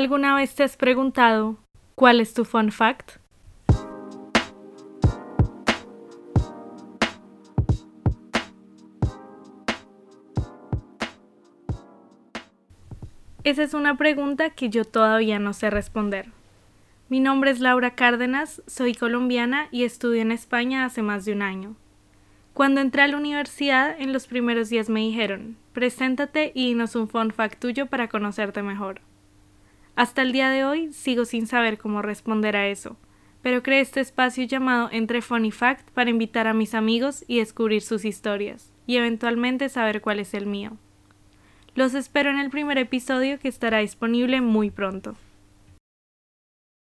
¿Alguna vez te has preguntado cuál es tu fun fact? Esa es una pregunta que yo todavía no sé responder. Mi nombre es Laura Cárdenas, soy colombiana y estudio en España hace más de un año. Cuando entré a la universidad, en los primeros días me dijeron, preséntate y dinos un fun fact tuyo para conocerte mejor. Hasta el día de hoy sigo sin saber cómo responder a eso, pero creé este espacio llamado Entre Funny Fact para invitar a mis amigos y descubrir sus historias, y eventualmente saber cuál es el mío. Los espero en el primer episodio que estará disponible muy pronto.